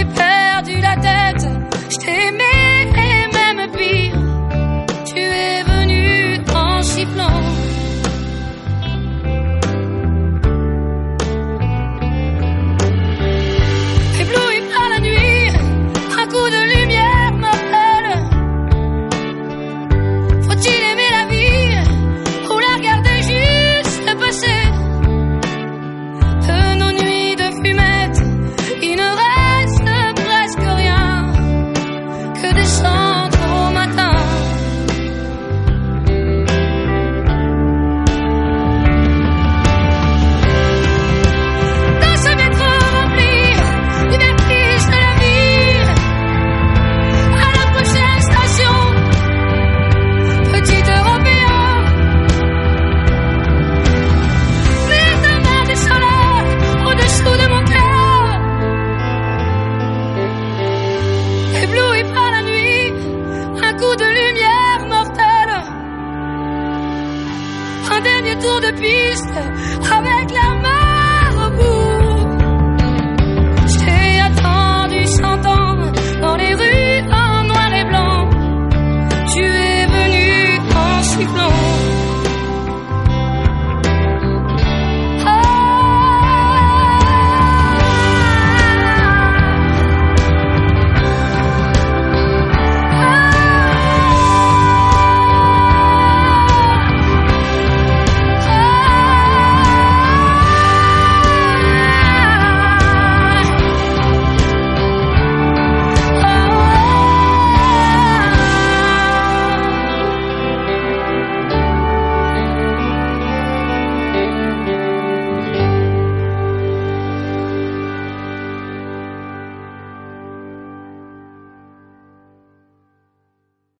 ai perdu la tête. Je t'aimais song. yeah.